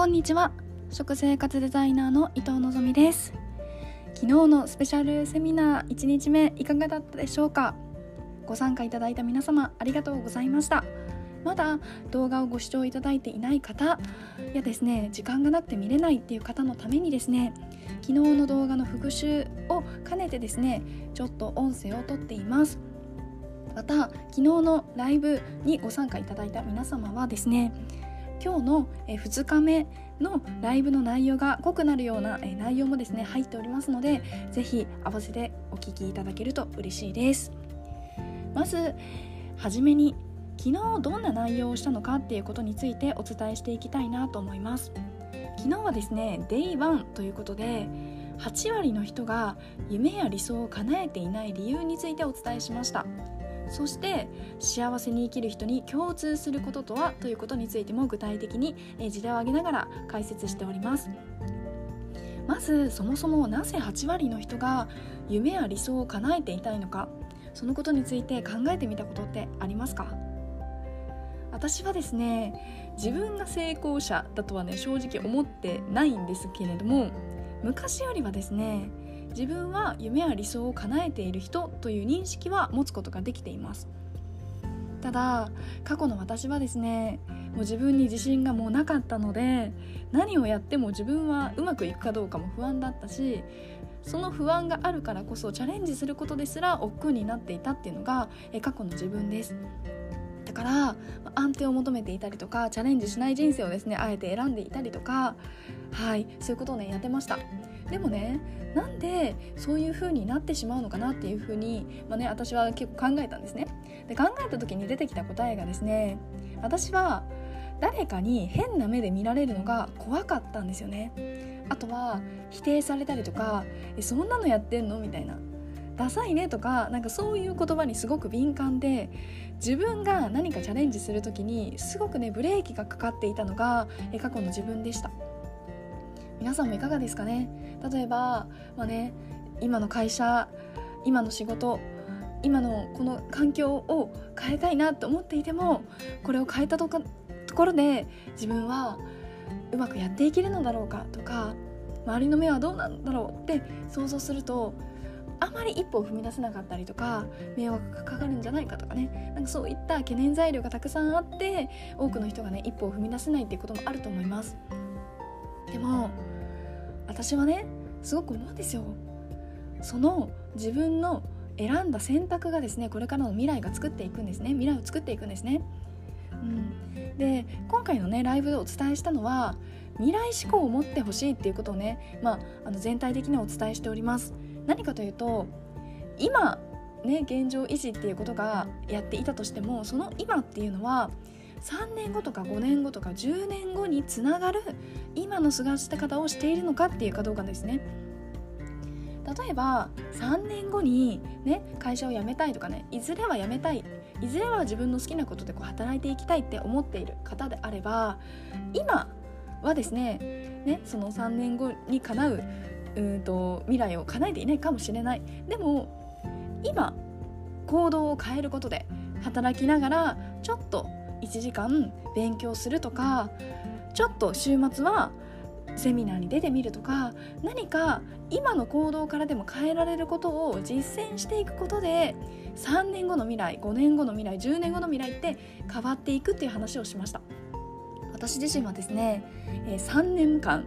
こんにちは。食生活デザイナーの伊藤のぞみです。昨日のスペシャルセミナー1日目いかがだったでしょうか？ご参加いただいた皆様ありがとうございました。まだ動画をご視聴いただいていない方やですね時間がなくて見れないっていう方のためにですね昨日の動画の復習を兼ねてですねちょっと音声をとっています。また昨日のライブにご参加いただいた皆様はですね今日の2日目のライブの内容が濃くなるような内容もですね入っておりますので是非合わせてお聞きいただけると嬉しいです。まずはじめに昨日どんな内容をしたのかっていうことについてお伝えしていきたいなと思います。昨日はですね Day1 ということで8割の人が夢や理想を叶えていない理由についてお伝えしました。そして幸せに生きる人に共通することとはということについても具体的に事例を挙げながら解説しております。まずそもそもなぜ8割の人が夢や理想を叶えていたいのかそのことについて考えてみたことってありますか？私はですね自分が成功者だとはね正直思ってないんですけれども昔よりはですね自分は夢や理想を叶えている人という認識は持つことができています。ただ過去の私はですねもう自分に自信がもうなかったので何をやっても自分はうまくいくかどうかも不安だったしその不安があるからこそチャレンジすることですら億劫になっていたっていうのが過去の自分です。だから安定を求めていたりとかチャレンジしない人生をですねあえて選んでいたりとかはいそういうことをねやってました。でもねなんでそういう風になってしまうのかなっていう風にまあね私は結構考えたんですね。で考えた時に出てきた答えがですね私は誰かに変な目で見られるのが怖かったんですよね。あとは否定されたりとかえそんなのやってんの？みたいな。ダサいねとかなんかそういう言葉にすごく敏感で自分が何かチャレンジする時にすごくねブレーキがかかっていたのが過去の自分でした。皆さんもいかがですかね？例えば、まあね、今の会社今の仕事今のこの環境を変えたいなと思っていてもこれを変えたとかところで自分はうまくやっていけるのだろうかとか周りの目はどうなんだろうって想像するとあまり一歩を踏み出せなかったりとか迷惑がかかるんじゃないかとかね。なんかそういった懸念材料がたくさんあって多くの人がね一歩を踏み出せないっていうこともあると思います。でも私はねすごく思うんですよ。その自分の選んだ選択がですねこれからの未来が作っていくんですね。未来を作っていくんですね、うん、で今回のねライブでお伝えしたのは未来志向を持ってほしいっていうことをね、まあ、あの全体的にお伝えしております。何かというと今ね現状維持っていうことがやっていたとしてもその今っていうのは3年後とか5年後とか10年後につながる今の過ごした方をしているのかっていうかどうかですね。例えば3年後に、ね、会社を辞めたいとかねいずれは辞めたいいずれは自分の好きなことでこう働いていきたいって思っている方であれば今はですねねその3年後に叶ううんと未来を叶えていないかもしれない。でも今行動を変えることで働きながらちょっと1時間勉強するとかちょっと週末はセミナーに出てみるとか何か今の行動からでも変えられることを実践していくことで3年後の未来5年後の未来10年後の未来って変わっていくっていう話をしました。私自身はですね、え3年間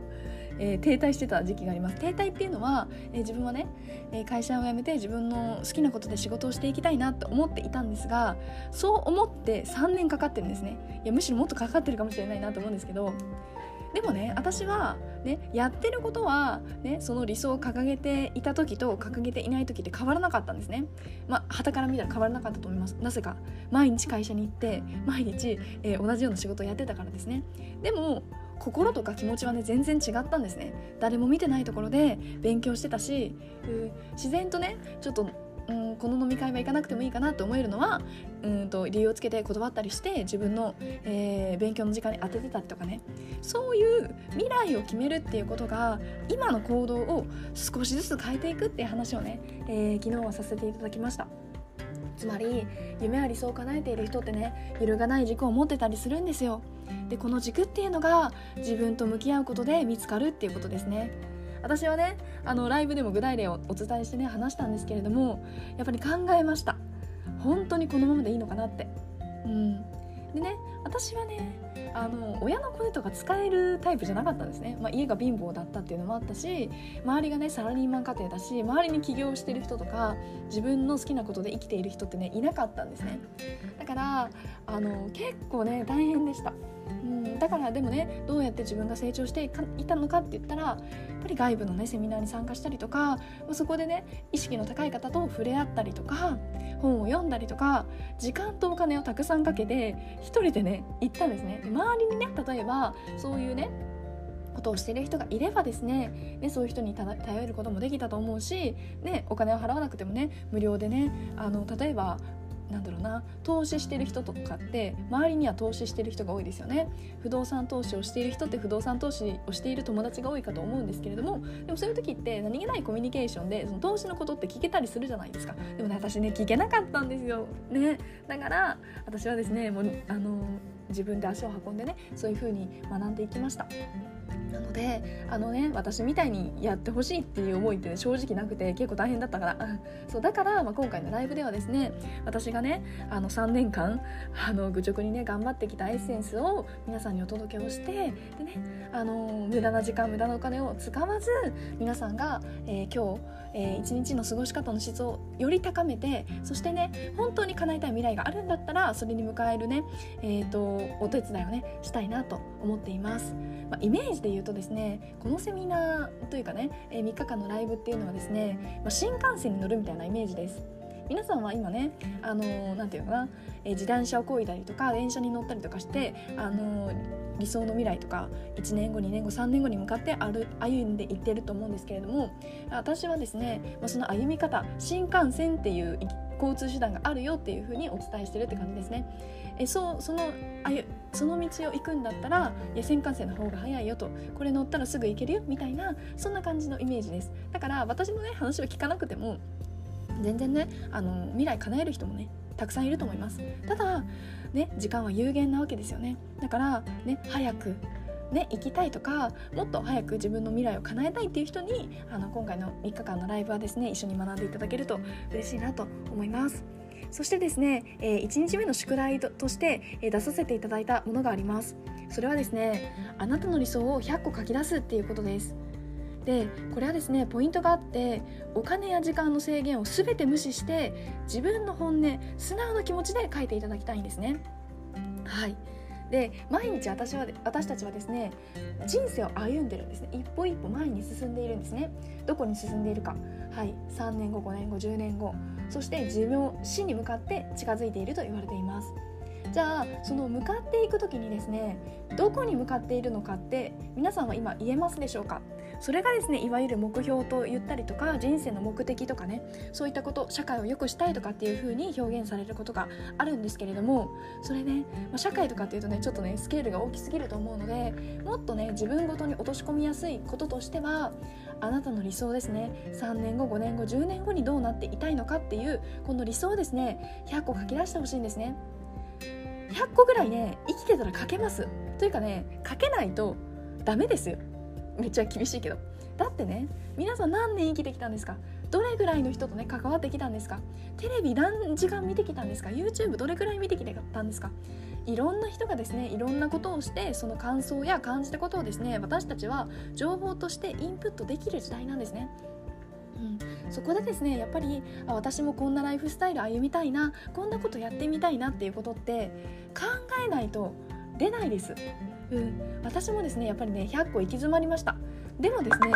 えー、停滞してた時期があります。停滞っていうのは、えー、自分はね、えー、会社を辞めて自分の好きなことで仕事をしていきたいなって思っていたんですがそう思って3年かかってるんですね。いやむしろもっとかかってるかもしれないなと思うんですけどでもね私はねやってることはねその理想を掲げていた時と掲げていない時って変わらなかったんですね。まあ旗から見たら変わらなかったと思います。なぜか毎日会社に行って毎日、えー、同じような仕事をやってたからですね。でも心とか気持ちはね全然違ったんですね。誰も見てないところで勉強してたし自然とねちょっとうん、この飲み会は行かなくてもいいかなと思えるのはうんと理由をつけて断ったりして自分の、えー、勉強の時間に当ててたりとかね。そういう未来を決めるっていうことが今の行動を少しずつ変えていくっていう話をね、えー、昨日はさせていただきました。つまり夢や理想を叶えている人ってね揺るがない軸を持ってたりするんですよ。でこの軸っていうのが自分と向き合うことで見つかるっていうことですね。私はねあのライブでも具体例をお伝えしてね話したんですけれどもやっぱり考えました。本当にこのままでいいのかなって。うん。でね私はねあの親のコネとか使えるタイプじゃなかったんですね、まあ、家が貧乏だったっていうのもあったし周りがねサラリーマン家庭だし周りに起業してる人とか自分の好きなことで生きている人ってねいなかったんですね。だからあの結構ね大変でした。うん、だからでもねどうやって自分が成長していたのかって言ったらやっぱり外部のねセミナーに参加したりとかそこでね意識の高い方と触れ合ったりとか本を読んだりとか時間とお金をたくさんかけて一人でね行ったんですね。周りにね例えばそういうねことをしている人がいればですねねそういう人に頼ることもできたと思うし、ね、お金を払わなくてもね無料でねあの例えばなんだろうな投資してる人とかって周りには投資してる人が多いですよね。不動産投資をしている人って不動産投資をしている友達が多いかと思うんですけれどもでもそういう時って何気ないコミュニケーションでその投資のことって聞けたりするじゃないですか。でもね私ね聞けなかったんですよ。ね。だから私はですねもうあの自分で足を運んでねそういう風に学んでいきました。なのであのね私みたいにやってほしいっていう思いって、ね、正直なくて結構大変だったから。そうだから、まあ、今回のライブではですね私がねあの3年間あの愚直にね頑張ってきたエッセンスを皆さんにお届けをしてでねあの無駄な時間無駄なお金を使わず皆さんが、えー、今日、えー、一日の過ごし方の質をより高めてそしてね本当に叶えたい未来があるんだったらそれに迎えるね、えーと、お手伝いをねしたいなと思っています、まあ、イメージで言うとですねこのセミナーというかね、えー、3日間のライブっていうのはですね、まあ、新幹線に乗るみたいなイメージです。皆さんは今ねあのー、て言うのかな、え、自転車をこいだりとか電車に乗ったりとかしてあの、理想の未来とか1年後2年後3年後に向かって歩んでいってると思うんですけれども私はですね、まあ、その歩み方新幹線っていう交通手段があるよっていうふうにお伝えしてるって感じですね。えそうそのあゆその道を行くんだったらいや新幹線の方が早いよとこれ乗ったらすぐ行けるよみたいなそんな感じのイメージですだから私のね話を聞かなくても全然ねあの未来叶える人もねたくさんいると思います。ただね時間は有限なわけですよね。だからね早くね、行きたいとかもっと早く自分の未来を叶えたいっていう人にあの今回の3日間のライブはですね一緒に学んでいただけると嬉しいなと思います。そしてですね、えー、1日目の宿題として、えー、出させていただいたものがあります。それはですねあなたの理想を100個書き出すっていうことです。でこれはですねポイントがあってお金や時間の制限を全て無視して自分の本音素直な気持ちで書いていただきたいんですね。はい。で毎日私は私たちはですね人生を歩んでるんですね。一歩一歩前に進んでいるんですね。どこに進んでいるか。はい。3年後5年後10年後。そして自分を死に向かって近づいていると言われています。じゃあその向かっていく時にですねどこに向かっているのかって皆さんは今言えますでしょうか？それがですねいわゆる目標と言ったりとか人生の目的とかねそういったこと社会を良くしたいとかっていう風に表現されることがあるんですけれどもそれね、まあ、社会とかっていうとねちょっとねスケールが大きすぎると思うのでもっとね自分ごとに落とし込みやすいこととしてはあなたの理想ですね3年後5年後10年後にどうなっていたいのかっていうこの理想をですね100個書き出してほしいんですね。100個ぐらいね生きてたら書けます。というかね書けないとダメですよ。めっちゃ厳しいけど。だってね皆さん何年生きてきたんですか？どれぐらいの人とね関わってきたんですか？テレビ何時間見てきたんですか？YouTube どれぐらい見てきてたんですか？いろんな人がですねいろんなことをしてその感想や感じたことをですね私たちは情報としてインプットできる時代なんですね。うん、そこでですねやっぱりあ私もこんなライフスタイル歩みたいなこんなことやってみたいなっていうことって考えないと出ないです、うん、私もですねやっぱりね100個行き詰まりました。でもですね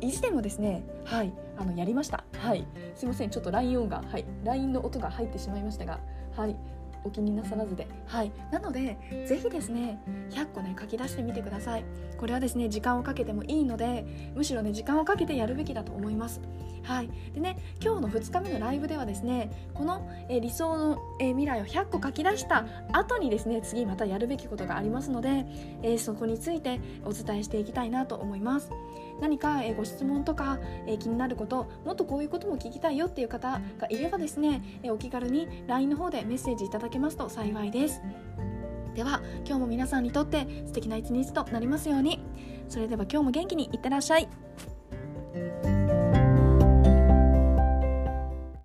意地でもですねはいあのやりました。はい。すいませんちょっと LINE 音がはい LINE の音が入ってしまいましたがはい。お気になさらずで。はい。なのでぜひですね100個ね書き出してみてください。これはですね時間をかけてもいいのでむしろね時間をかけてやるべきだと思います。はい。でね今日の2日目のライブではですねこの、え理想の、え未来を100個書き出した後にですね次またやるべきことがありますので、えそこについてお伝えしていきたいなと思います。何か、えご質問とか、え気になることもっとこういうことも聞きたいよっていう方がいればですね、えお気軽に LINE の方でメッセージいただけますと幸いです。では今日も皆さんにとって素敵な一日となりますように。それでは今日も元気にいってらっしゃい。